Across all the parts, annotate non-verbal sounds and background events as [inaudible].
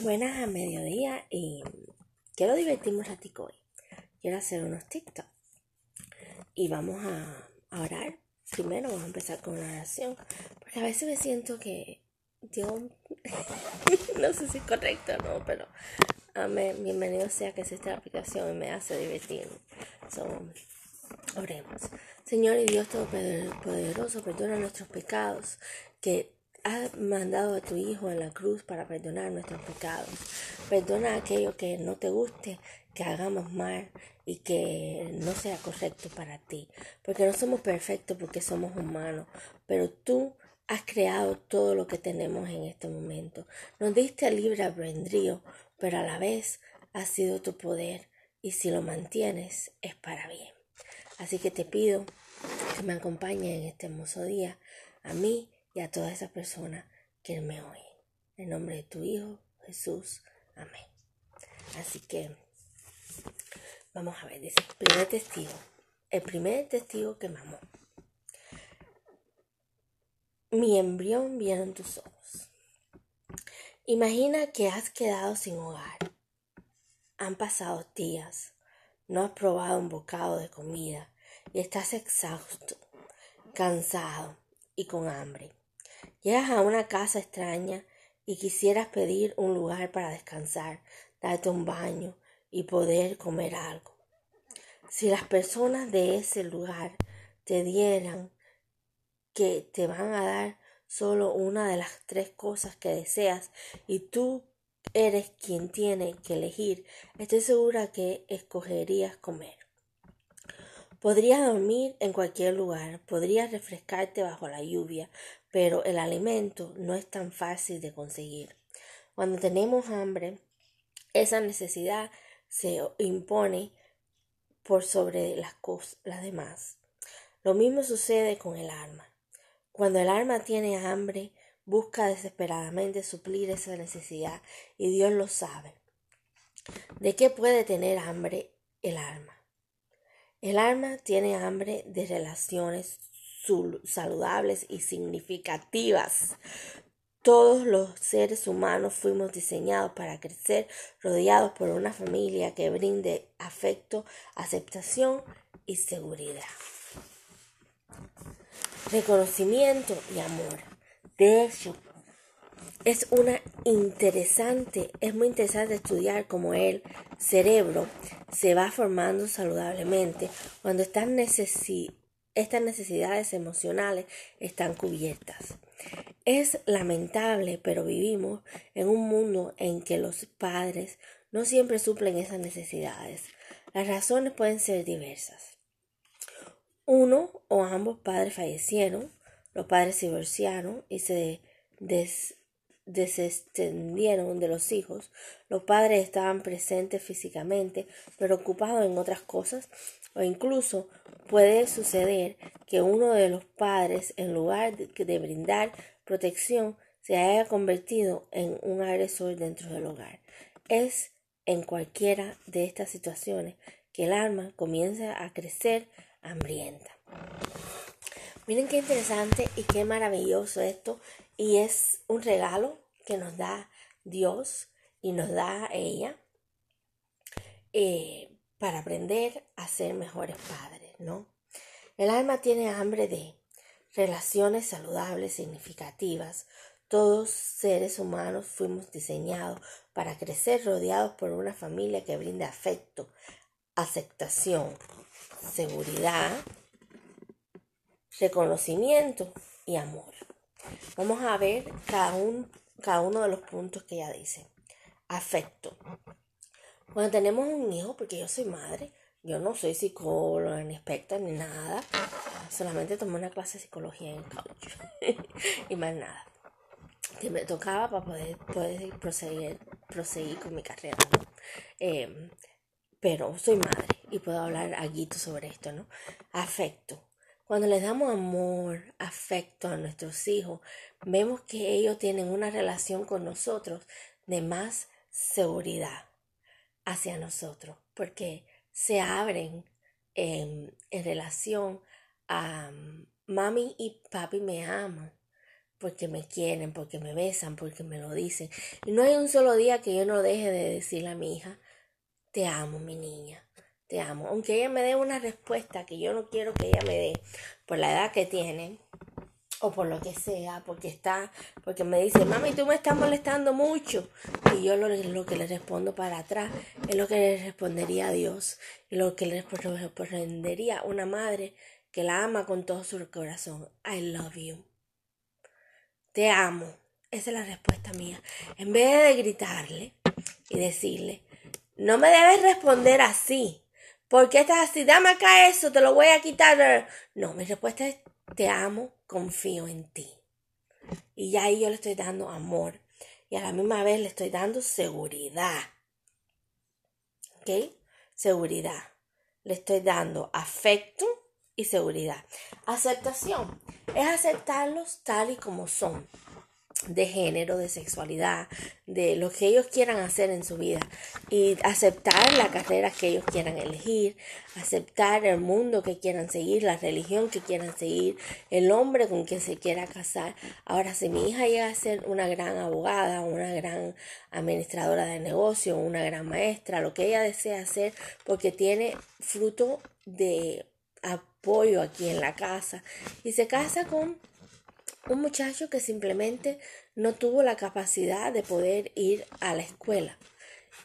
Buenas a mediodía y quiero divertirme un ratico hoy. Quiero hacer unos TikTok. Y vamos a, orar. Primero vamos a empezar con una oración. Porque a veces me siento que Dios, [laughs] no sé si es correcto o no, pero amén, bienvenido sea que esta aplicación y me hace divertir. oremos. Señor y Dios Todopoderoso, perdona nuestros pecados que has mandado a tu Hijo en la cruz para perdonar nuestros pecados. Perdona aquello que no te guste, que hagamos mal y que no sea correcto para ti. Porque no somos perfectos porque somos humanos, pero tú has creado todo lo que tenemos en este momento. Nos diste libre albedrío, pero a la vez ha sido tu poder y si lo mantienes es para bien. Así que te pido que me acompañe en este hermoso día, a mí y a todas esas personas que me oyen. En nombre de tu Hijo, Jesús. Amén. Así que vamos a ver, dice, primer testigo. El primer testigo que mamó. Mi embrión vieron tus ojos. Imagina que has quedado sin hogar. Han pasado días. No has probado un bocado de comida y estás exhausto, cansado y con hambre. Llegas a una casa extraña y quisieras pedir un lugar para descansar, darte un baño y poder comer algo. Si las personas de ese lugar te dieran que te van a dar solo una de las tres cosas que deseas y tú eres quien tiene que elegir, estoy segura que escogerías comer. Podrías dormir en cualquier lugar, podrías refrescarte bajo la lluvia, pero el alimento no es tan fácil de conseguir. Cuando tenemos hambre, esa necesidad se impone por sobre las, las demás. Lo mismo sucede con el alma. Cuando el alma tiene hambre, busca desesperadamente suplir esa necesidad y Dios lo sabe. ¿De qué puede tener hambre el alma? El alma tiene hambre de relaciones saludables y significativas. Todos los seres humanos fuimos diseñados para crecer rodeados por una familia que brinde afecto, aceptación y seguridad. Reconocimiento y amor. De hecho, es una interesante, es muy interesante estudiar cómo el cerebro se va formando saludablemente cuando estas, estas necesidades emocionales están cubiertas. Es lamentable, pero vivimos en un mundo en que los padres no siempre suplen esas necesidades. Las razones pueden ser diversas. Uno o ambos padres fallecieron, los padres se divorciaron y se des desestendieron de los hijos, los padres estaban presentes físicamente, pero ocupados en otras cosas, o incluso puede suceder que uno de los padres, en lugar de, brindar protección, se haya convertido en un agresor dentro del hogar. Es en cualquiera de estas situaciones que el alma comienza a crecer hambrienta. Miren qué interesante y qué maravilloso esto y es un regalo que nos da Dios y nos da ella eh, para aprender a ser mejores padres, ¿no? El alma tiene hambre de relaciones saludables, significativas. Todos seres humanos fuimos diseñados para crecer rodeados por una familia que brinda afecto, aceptación, seguridad, reconocimiento y amor. Vamos a ver cada, cada uno de los puntos que ella dice. Afecto. Cuando tenemos un hijo, porque yo soy madre, yo no soy psicóloga, ni experta, ni nada. Solamente tomé una clase de psicología en couch. [laughs] y más nada. Que me tocaba para poder, poder proseguir, proseguir con mi carrera, em, pero soy madre y puedo hablar algo sobre esto, ¿no? Afecto. Cuando les damos amor, afecto a nuestros hijos, vemos que ellos tienen una relación con nosotros de más seguridad hacia nosotros, porque se abren en, relación a mami y papi me aman, porque me quieren, porque me besan, porque me lo dicen. Y no hay un solo día que yo no deje de decirle a mi hija, te amo, mi niña, te amo. Aunque ella me dé una respuesta que yo no quiero que ella me dé por la edad que tiene, o por lo que sea, porque está, porque me dice, mami, tú me estás molestando mucho. Y yo lo, lo que le respondo para atrás es lo que le respondería a Dios, lo que le respondería una madre que la ama con todo su corazón. I love you. Te amo. Esa es la respuesta mía. En vez de gritarle y decirle, no me debes responder así. ¿Por qué estás así? Dame acá eso, te lo voy a quitar. No, mi respuesta es, te amo, confío en ti. Y ya ahí yo le estoy dando amor. Y a la misma vez le estoy dando seguridad. ¿Ok? Seguridad. Le estoy dando afecto y seguridad. Aceptación es aceptarlos tal y como son de género, de sexualidad, de lo que ellos quieran hacer en su vida y aceptar la carrera que ellos quieran elegir, aceptar el mundo que quieran seguir, la religión que quieran seguir, el hombre con quien se quiera casar. Ahora, si mi hija llega a ser una gran abogada, una gran administradora de negocio, una gran maestra, lo que ella desea hacer, porque tiene fruto de apoyo aquí en la casa y se casa con un muchacho que simplemente no tuvo la capacidad de poder ir a la escuela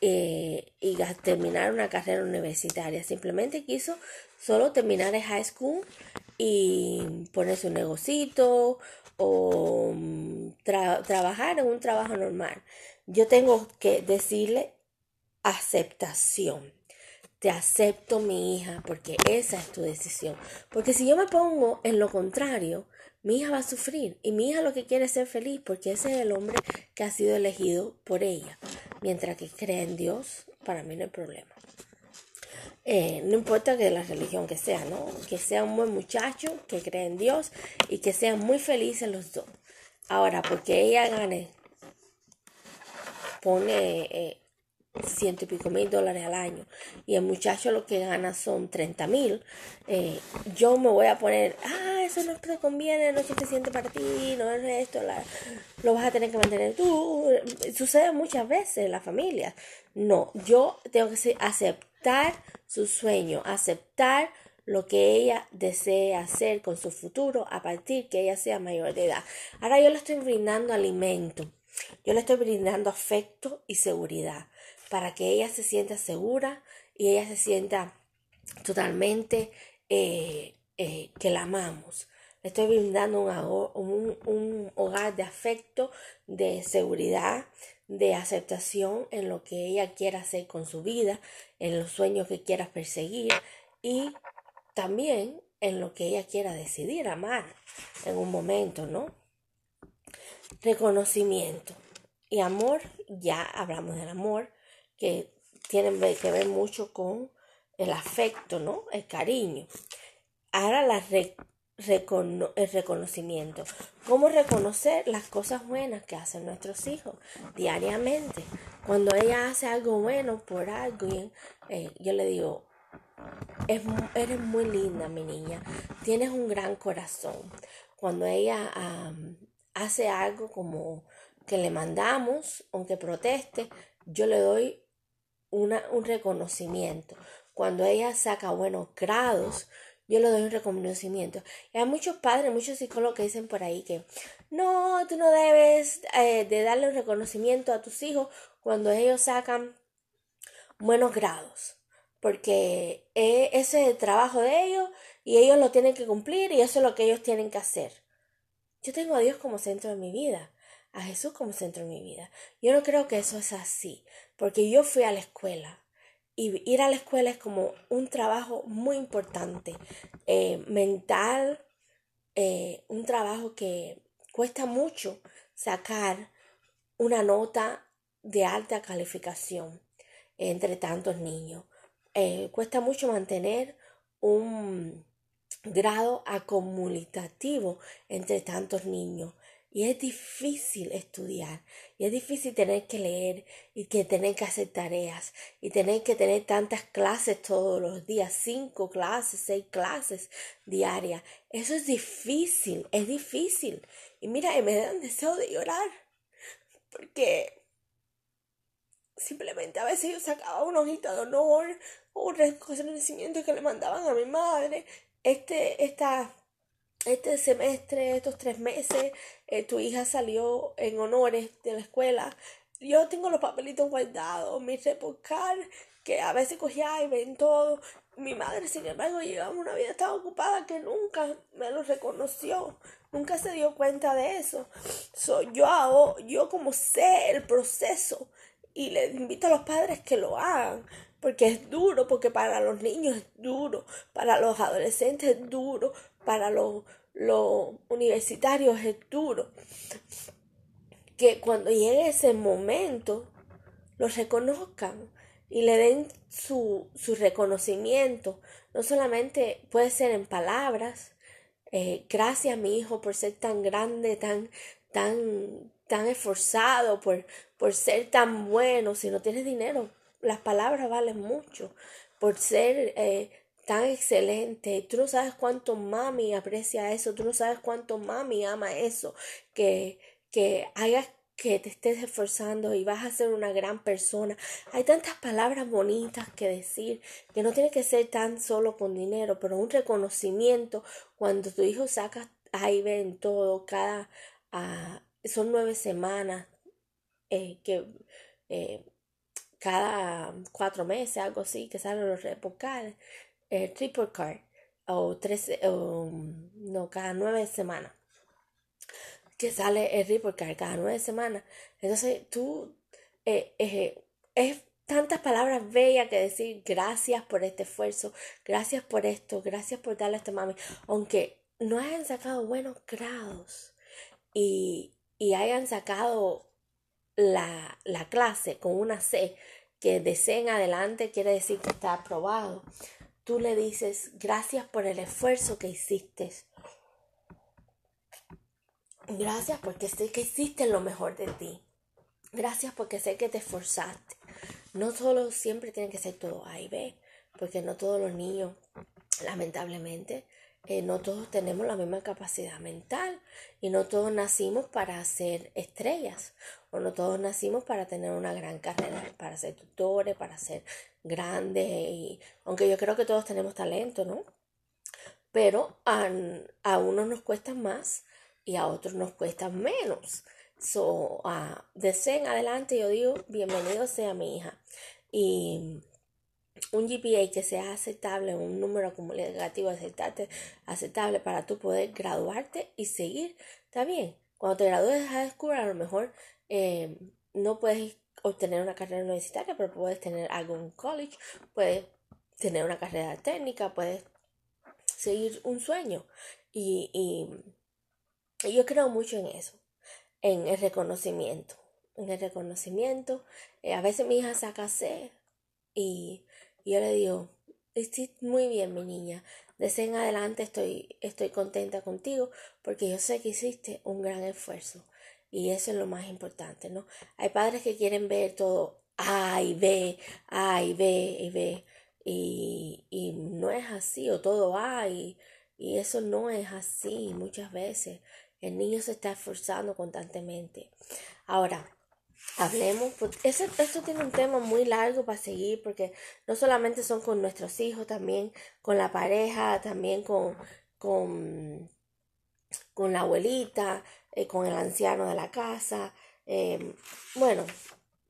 eh, y terminar una carrera universitaria. Simplemente quiso solo terminar el high school y ponerse un negocito o mm, trabajar en un trabajo normal. Yo tengo que decirle aceptación te acepto mi hija porque esa es tu decisión. Porque si yo me pongo en lo contrario, mi hija va a sufrir y mi hija lo que quiere es ser feliz porque ese es el hombre que ha sido elegido por ella. Mientras que cree en Dios, para mí no hay problema. Eh, no importa que la religión que sea, ¿no? Que sea un buen muchacho, que cree en Dios y que sean muy felices los dos. Ahora, porque ella gane, pone eh, ciento y pico mil dólares al año y el muchacho lo que gana son 30 mil, eh, yo me voy a poner, ah, eso no te conviene, no es suficiente para ti, no es esto, lo vas a tener que mantener tú. Sucede muchas veces en la familia. No, yo tengo que aceptar su sueño, aceptar lo que ella desee hacer con su futuro a partir que ella sea mayor de edad. Ahora yo le estoy brindando alimento, yo le estoy brindando afecto y seguridad para que ella se sienta segura y ella se sienta totalmente eh, eh, que la amamos. Le estoy brindando un, un, hogar de afecto, de seguridad, de aceptación en lo que ella quiera hacer con su vida, en los sueños que quiera perseguir y también en lo que ella quiera decidir amar en un momento, ¿no? Reconocimiento y amor, ya hablamos del amor, que tienen que ver mucho con el afecto, ¿no? El cariño. Ahora el reconocimiento. ¿Cómo reconocer las cosas buenas que hacen nuestros hijos diariamente? Cuando ella hace algo bueno por alguien, eh, yo le digo, eres muy linda, mi niña, tienes un gran corazón. Cuando ella hace algo como que le mandamos, aunque proteste, yo le doy un reconocimiento. Cuando ella saca buenos grados, yo le doy un reconocimiento. Y hay muchos padres, muchos psicólogos que dicen por ahí que no, tú no debes eh, de darle un reconocimiento a tus hijos cuando ellos sacan buenos grados. Porque eh, ese es el trabajo de ellos y ellos lo tienen que cumplir y eso es lo que ellos tienen que hacer. Yo tengo a Dios como centro de mi vida, a Jesús como centro de mi vida. Yo no creo que eso es así porque yo fui a la escuela y ir a la escuela es como un trabajo muy importante, eh, mental, eh, un trabajo que cuesta mucho sacar una nota de alta calificación entre tantos niños. Eh, cuesta mucho mantener un grado acumulativo entre tantos niños Y es difícil estudiar, y es difícil tener que leer, y que tener que hacer tareas, y tener que tener tantas clases todos los días, cinco clases, seis clases diarias. Eso es difícil, es difícil. Y mira, me dan deseo de llorar, porque simplemente a veces yo sacaba una hojita de honor o un reconocimiento que le mandaban a mi madre. Este, esta este semestre, estos tres meses, eh, tu hija salió en honores de la escuela. Yo tengo los papelitos guardados, mi repocar, que a veces cogía y ven todo. Mi madre, sin embargo, llevaba una vida tan ocupada que nunca me lo reconoció, nunca se dio cuenta de eso. Soy yo yo como sé el proceso y le invito a los padres que lo hagan, porque es duro, porque para los niños es duro, para los adolescentes es duro, para los, universitarios es duro. Que cuando llegue ese momento, los reconozcan y le den su, su reconocimiento. No solamente puede ser en palabras, eh, gracias mi hijo por ser tan grande, tan, tan, tan esforzado, por, por ser tan bueno. Si no tienes dinero, las palabras valen mucho. Por ser eh, tan excelente. Tú no sabes cuánto mami aprecia eso, tú no sabes cuánto mami ama eso, que, que hagas que te estés esforzando y vas a ser una gran persona. Hay tantas palabras bonitas que decir que no tiene que ser tan solo con dinero, pero un reconocimiento cuando tu hijo saca ahí ven todo, cada uh, son nueve semanas eh, que eh, cada cuatro meses, algo así, que salen los repocales eh, triple card o tres, o, no, cada nueve semanas que sale el triple card cada nueve semanas. Entonces tú eh, es tantas palabras bellas que decir gracias por este esfuerzo, gracias por esto, gracias por darle a este mami, aunque no hayan sacado buenos grados y, y hayan sacado la, la clase con una C que de C en adelante quiere decir que está aprobado tú le dices gracias por el esfuerzo que hiciste. Gracias porque sé que hiciste lo mejor de ti. Gracias porque sé que te esforzaste. No solo siempre tiene que ser todo A y B, porque no todos los niños, lamentablemente, no todos tenemos la misma capacidad mental y no todos nacimos para ser estrellas o no todos nacimos para tener una gran carrera, para ser tutores, para ser grandes, y, aunque yo creo que todos tenemos talento, ¿no? Pero a, a unos nos cuesta más y a otros nos cuesta menos. So, uh, de adelante yo digo, bienvenido sea mi hija. Y un GPA que sea aceptable, un número acumulativo aceptable, aceptable para tú poder graduarte y seguir, está bien. Cuando te gradúes high school, a lo mejor eh, no puedes obtener una carrera universitaria, pero puedes tener algo en college, puedes tener una carrera técnica, puedes seguir un sueño. Y, y, yo creo mucho en eso, en el reconocimiento. En el reconocimiento. Eh, a veces mi hija saca C y, yo le digo, estoy muy bien, mi niña. Desde en adelante estoy, estoy contenta contigo porque yo sé que hiciste un gran esfuerzo. Y eso es lo más importante, ¿no? Hay padres que quieren ver todo A y B, A y B y. Y, no es así, o todo A y eso no es así muchas veces. El niño se está esforzando constantemente. Ahora, hablemos, pues, esto tiene un tema muy largo para seguir porque no solamente son con nuestros hijos, también con la pareja, también con, con, con la abuelita, eh, con el anciano de la casa, eh, bueno,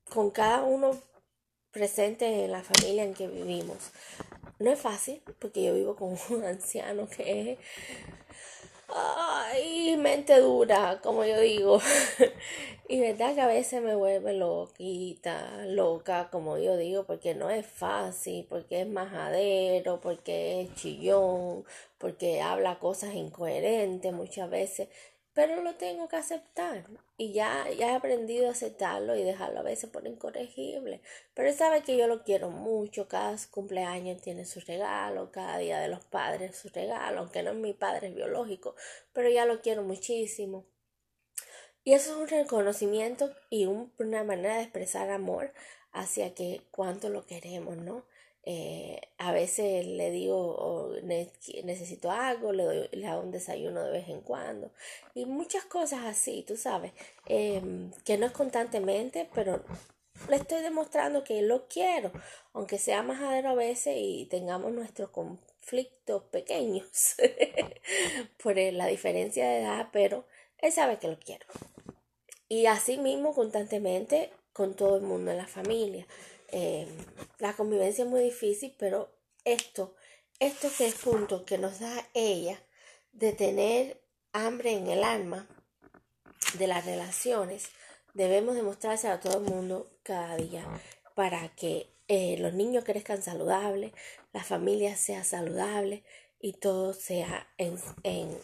con cada uno presente en la familia en que vivimos. No es fácil, porque yo vivo con un [laughs] anciano que es ay, mente dura, como yo digo. [laughs] y verdad que a veces me vuelve loquita, loca, como yo digo, porque no es fácil, porque es majadero, porque es chillón, porque habla cosas incoherentes muchas veces pero lo tengo que aceptar y ya, ya he aprendido a aceptarlo y dejarlo a veces por incorregible. Pero él sabe que yo lo quiero mucho, cada cumpleaños tiene su regalo, cada día de los padres su regalo, aunque no es mi padre biológico, pero ya lo quiero muchísimo. Y eso es un reconocimiento y una manera de expresar amor hacia que cuánto lo queremos, ¿no? Eh, a veces le digo necesito algo, le, doy, le hago un desayuno de vez en cuando y muchas cosas así, tú sabes, em, que no es constantemente, pero le estoy demostrando que lo quiero, aunque sea majadero a veces y tengamos nuestros conflictos pequeños [laughs] por la diferencia de edad, pero él sabe que lo quiero. Y así mismo constantemente con todo el mundo en la familia. Eh, la convivencia es muy difícil, pero esto, estos tres puntos que nos da ella de tener hambre en el alma, de las relaciones, debemos demostrarse a todo el mundo cada día para que eh, los niños crezcan saludables, la familia sea saludable y todo sea en,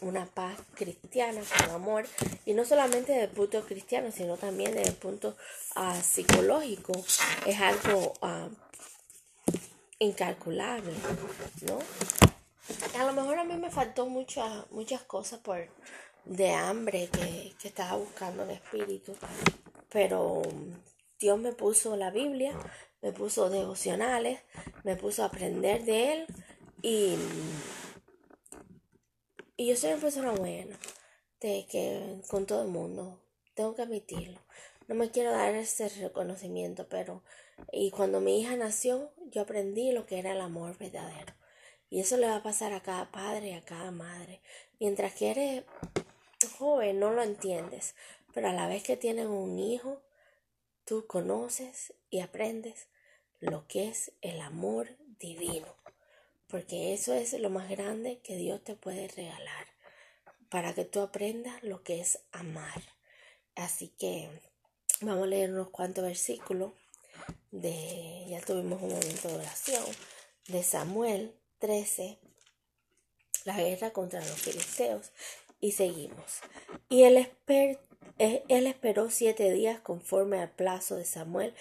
una paz cristiana, con amor, y no solamente desde el punto cristiano, sino también desde el punto ah, psicológico, es algo ah, incalculable, ¿no? A lo mejor a mí me faltó muchas, muchas cosas por de hambre que, que estaba buscando en espíritu, pero Dios me puso la Biblia, me puso devocionales, me puso a aprender de Él y y yo soy una persona buena, de que con todo el mundo, tengo que admitirlo. No me quiero dar ese reconocimiento, pero y cuando mi hija nació, yo aprendí lo que era el amor verdadero. Y eso le va a pasar a cada padre y a cada madre. Mientras que eres joven, no lo entiendes, pero a la vez que tienes un hijo, tú conoces y aprendes lo que es el amor divino porque eso es lo más grande que Dios te puede regalar, para que tú aprendas lo que es amar. Así que vamos a leer unos cuantos versículos de, ya tuvimos un momento de oración, de Samuel 13, la guerra contra los filisteos, y seguimos. Y él, él esperó siete días conforme al plazo de Samuel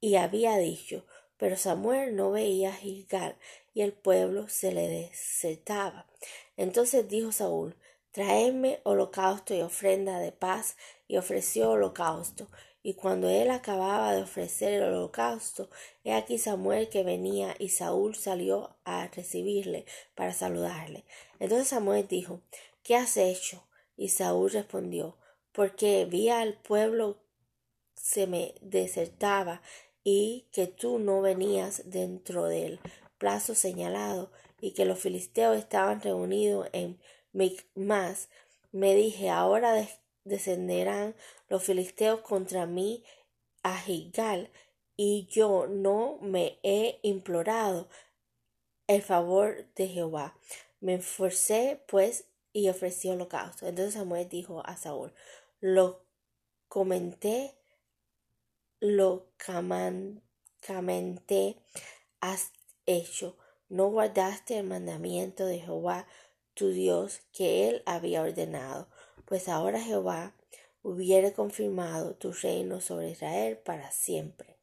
y había dicho, pero Samuel no veía a Gilgal y el pueblo se le desertaba. Entonces dijo Saúl, Traedme holocausto y ofrenda de paz, y ofreció holocausto. Y cuando él acababa de ofrecer el holocausto, he aquí Samuel que venía, y Saúl salió a recibirle para saludarle. Entonces Samuel dijo, ¿qué has hecho? Y Saúl respondió, porque vi al pueblo se me desertaba y que tú no venías dentro del plazo señalado y que los filisteos estaban reunidos en Micmas, me dije, ahora descenderán los filisteos contra mí a Gigal, y yo no me he implorado el favor de Jehová. Me esforcé, pues, y ofrecí holocausto. Entonces Samuel dijo a Saúl, lo comenté, lo camenté hasta hecho, no guardaste el mandamiento de Jehová tu Dios que él había ordenado, pues ahora Jehová hubiere confirmado tu reino sobre Israel para siempre.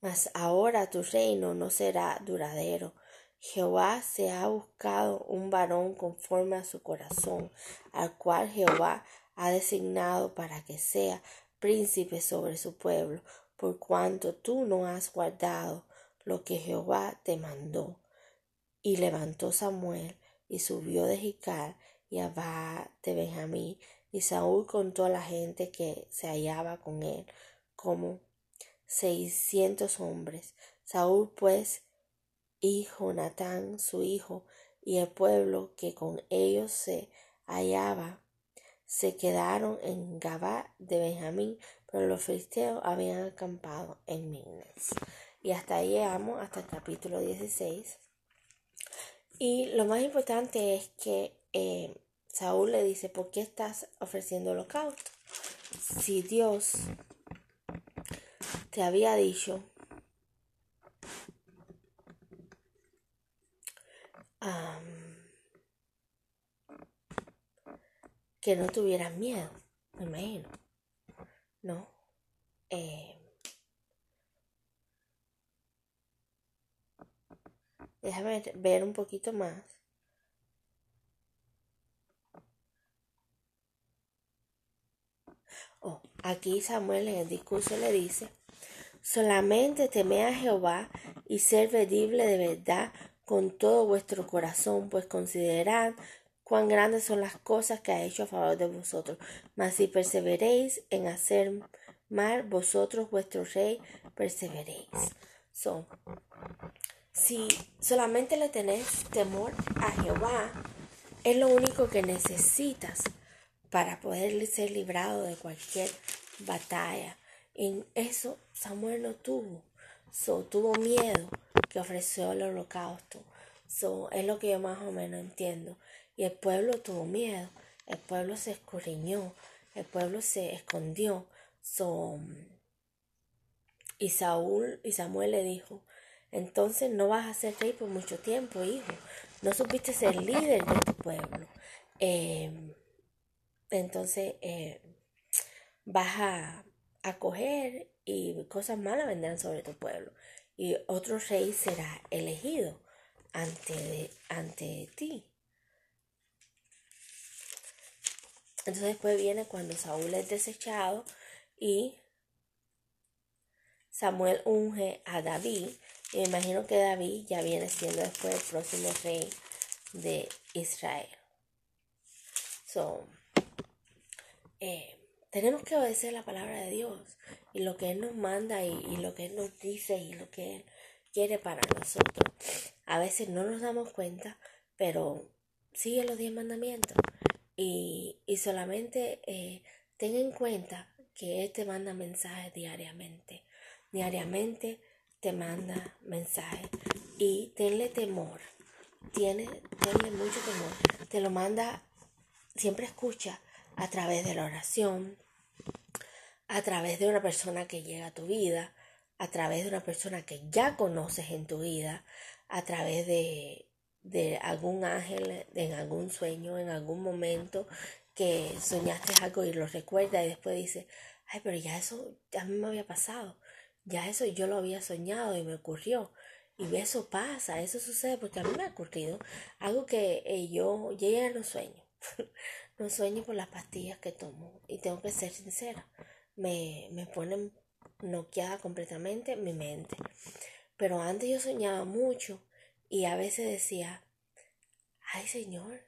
Mas ahora tu reino no será duradero. Jehová se ha buscado un varón conforme a su corazón, al cual Jehová ha designado para que sea príncipe sobre su pueblo, por cuanto tú no has guardado lo que Jehová te mandó. Y levantó Samuel y subió de Jicar y Abba de Benjamín, y Saúl contó a la gente que se hallaba con él, como seiscientos hombres. Saúl pues y Jonatán su hijo, y el pueblo que con ellos se hallaba, se quedaron en Gabá de Benjamín pero los filisteos habían acampado en Mignes. Y hasta ahí llegamos, hasta el capítulo 16. Y lo más importante es que eh, Saúl le dice, ¿por qué estás ofreciendo holocausto? Si Dios te había dicho que no tuvieras miedo, me imagino, ¿no? Eh, déjame ver un poquito más. Oh, aquí Samuel en el discurso le dice, solamente teme a Jehová y ser de verdad con todo vuestro corazón, pues considerad cuán grandes son las cosas que ha hecho a favor de vosotros. Mas si perseveréis en hacer mal, vosotros vuestro rey perseveréis. So, si solamente le tenés temor a Jehová, es lo único que necesitas para poder ser librado de cualquier batalla. En eso Samuel no tuvo. So, tuvo miedo que ofreció el holocausto. So, es lo que yo más o menos entiendo. Y el pueblo tuvo miedo. El pueblo se escurriñó. El pueblo se escondió. So, y Saúl y Samuel le dijo, entonces no vas a ser rey por mucho tiempo, hijo. No supiste ser líder de tu pueblo. Em, entonces eh, vas a, a coger y cosas malas vendrán sobre tu pueblo. Y otro rey será elegido ante, ante ti. Entonces después viene cuando Saúl es desechado y Samuel unge a David. Y me imagino que David ya viene siendo después el próximo rey de Israel. So, eh, tenemos que obedecer la palabra de Dios y lo que Él nos manda y, y, lo que Él nos dice y lo que Él quiere para nosotros. A veces no nos damos cuenta, pero sigue los diez mandamientos y, y solamente eh, ten en cuenta que Él te manda mensajes diariamente. Diariamente te manda mensajes y tenle temor, tiene, tenle mucho temor, te lo manda, siempre escucha a través de la oración, a través de una persona que llega a tu vida, a través de una persona que ya conoces en tu vida, a través de, de algún ángel, en algún sueño, en algún momento que soñaste algo y lo recuerdas y después dices, ay, pero ya eso a mí me había pasado. Ya eso yo lo había soñado y me ocurrió. Y eso pasa, eso sucede porque a mí me ha ocurrido algo que eh, yo, yo ya no sueño. [laughs] no sueño por las pastillas que tomo. Y tengo que ser sincera. Me, me ponen noqueada completamente mi mente. Pero antes yo soñaba mucho y a veces decía, ay Señor,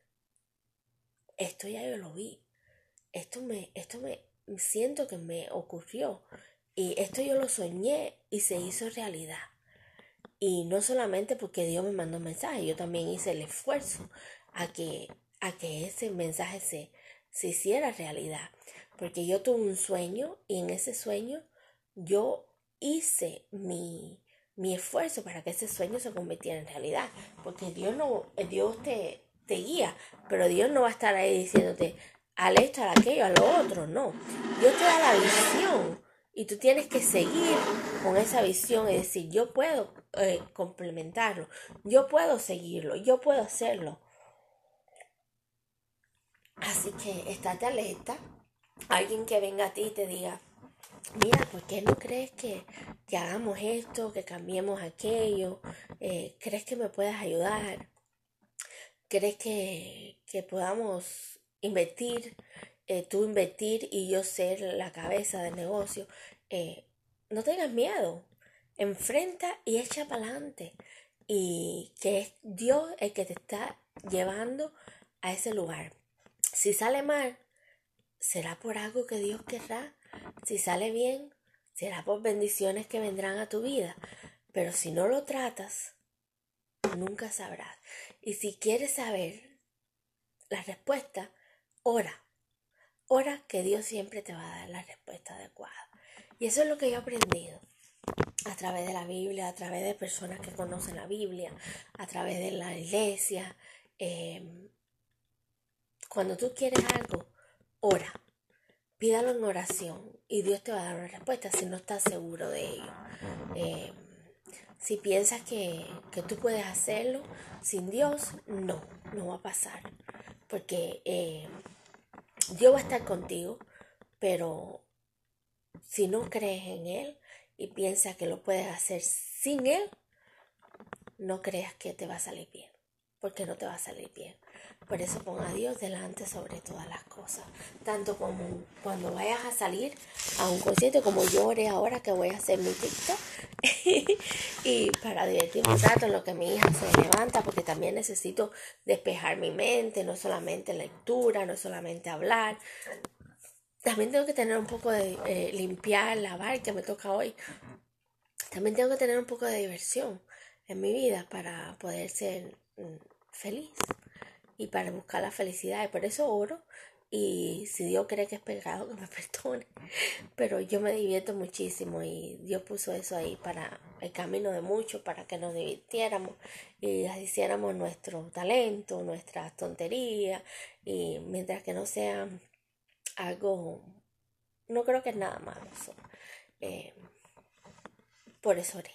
esto ya yo lo vi. Esto me, esto me siento que me ocurrió. Y esto yo lo soñé y se hizo realidad. Y no solamente porque Dios me mandó un mensaje, yo también hice el esfuerzo a que, a que ese mensaje se, se hiciera realidad. Porque yo tuve un sueño y en ese sueño yo hice mi, mi esfuerzo para que ese sueño se convirtiera en realidad. Porque Dios no, Dios te, te guía, pero Dios no va a estar ahí diciéndote al esto, al aquello, a lo otro, no. Dios te da la visión y tú tienes que seguir con esa visión y decir, yo puedo eh, complementarlo, yo puedo seguirlo, yo puedo hacerlo. Así que estate alerta. Alguien que venga a ti y te diga, mira, ¿por qué no crees que, hagamos esto, que cambiemos aquello? Eh, ¿Crees que me puedas ayudar? ¿Crees que, que podamos invertir eh, tú invertir y yo ser la cabeza del negocio, eh, no tengas miedo. Enfrenta y echa para adelante. Y que es Dios el que te está llevando a ese lugar. Si sale mal, será por algo que Dios querrá. Si sale bien, será por bendiciones que vendrán a tu vida. Pero si no lo tratas, nunca sabrás. Y si quieres saber la respuesta, ora. Ora que Dios siempre te va a dar la respuesta adecuada. Y eso es lo que yo he aprendido a través de la Biblia, a través de personas que conocen la Biblia, a través de la iglesia. Em, cuando tú quieres algo, ora. Pídalo en oración y Dios te va a dar una respuesta si no estás seguro de ello. Em, si piensas que, que, tú puedes hacerlo sin Dios, no, no va a pasar. Porque eh, Dios va a estar contigo, pero si no crees en Él y piensas que lo puedes hacer sin Él, no creas que te va a salir bien, porque no te va a salir bien. Por eso pon a Dios delante sobre todas las cosas. Tanto como cuando vayas a salir a un concierto, como yo oré ahora que voy a hacer mi TikTok. [laughs] y para divertirme un rato en lo que mi hija se levanta, porque también necesito despejar mi mente, no solamente lectura, no solamente hablar. También tengo que tener un poco de eh, limpiar, lavar, que me toca hoy. También tengo que tener un poco de diversión en mi vida para poder ser mm, feliz y para buscar la felicidad. Y por eso oro. Y si Dios cree que es pecado, que me [laughs] perdone. Pero yo me divierto muchísimo y Dios puso eso ahí para el camino de muchos, para que nos divirtiéramos y hiciéramos nuestro talento, nuestras tonterías. Y mientras que no sea algo, no creo que es nada malo. Eh, por eso oré.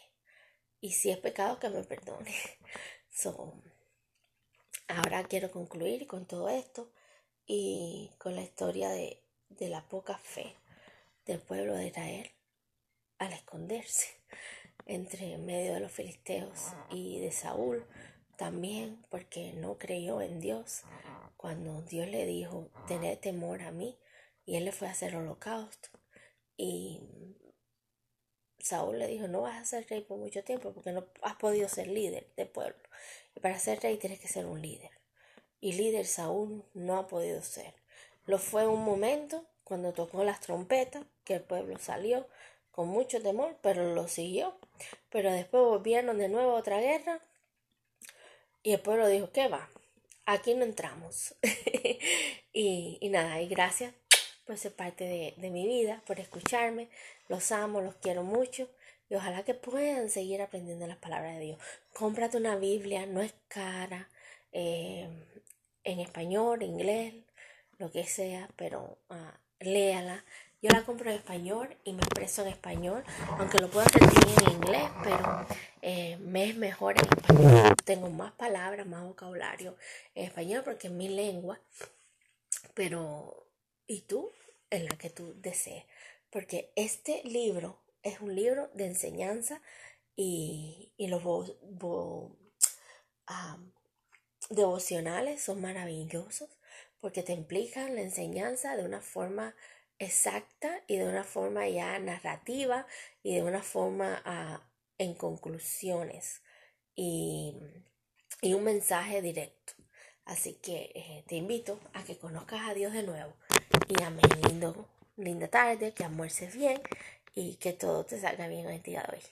Y si es pecado, que me perdone. [laughs] Ahora quiero concluir con todo esto y con la historia de, la poca fe del pueblo de Israel al esconderse entre medio de los filisteos y de Saúl también porque no creyó en Dios. Cuando Dios le dijo tener temor a mí y él le fue a hacer holocausto y Saúl le dijo no vas a ser rey por mucho tiempo porque no has podido ser líder del pueblo para ser rey tienes que ser un líder. Y líder Saúl no ha podido ser. Lo fue un momento cuando tocó las trompetas, que el pueblo salió con mucho temor, pero lo siguió. Pero después volvieron de nuevo a otra guerra y el pueblo dijo, ¿qué va? Aquí no entramos. [laughs] y, y, nada, y gracias por ser parte de, de mi vida, por escucharme. Los amo, los quiero mucho y ojalá que puedan seguir aprendiendo las palabras de Dios. Cómprate una Biblia, no es cara, eh, en español, inglés, lo que sea, pero uh, léala. Yo la compro en español y me expreso en español, aunque lo puedo hacer en inglés, pero eh, me es mejor en español. Tengo más palabras, más vocabulario en español porque es mi lengua, pero ¿y tú? En la que tú desees. Porque este libro es un libro de enseñanza y, los devocionales son maravillosos porque te implican la enseñanza de una forma exacta y de una forma ya narrativa y de una forma ah, en conclusiones y, un mensaje directo. Así que eh, te invito a que conozcas a Dios de nuevo y amén. Lindo, linda tarde, que almuerces bien y que todo te salga bien el día de hoy.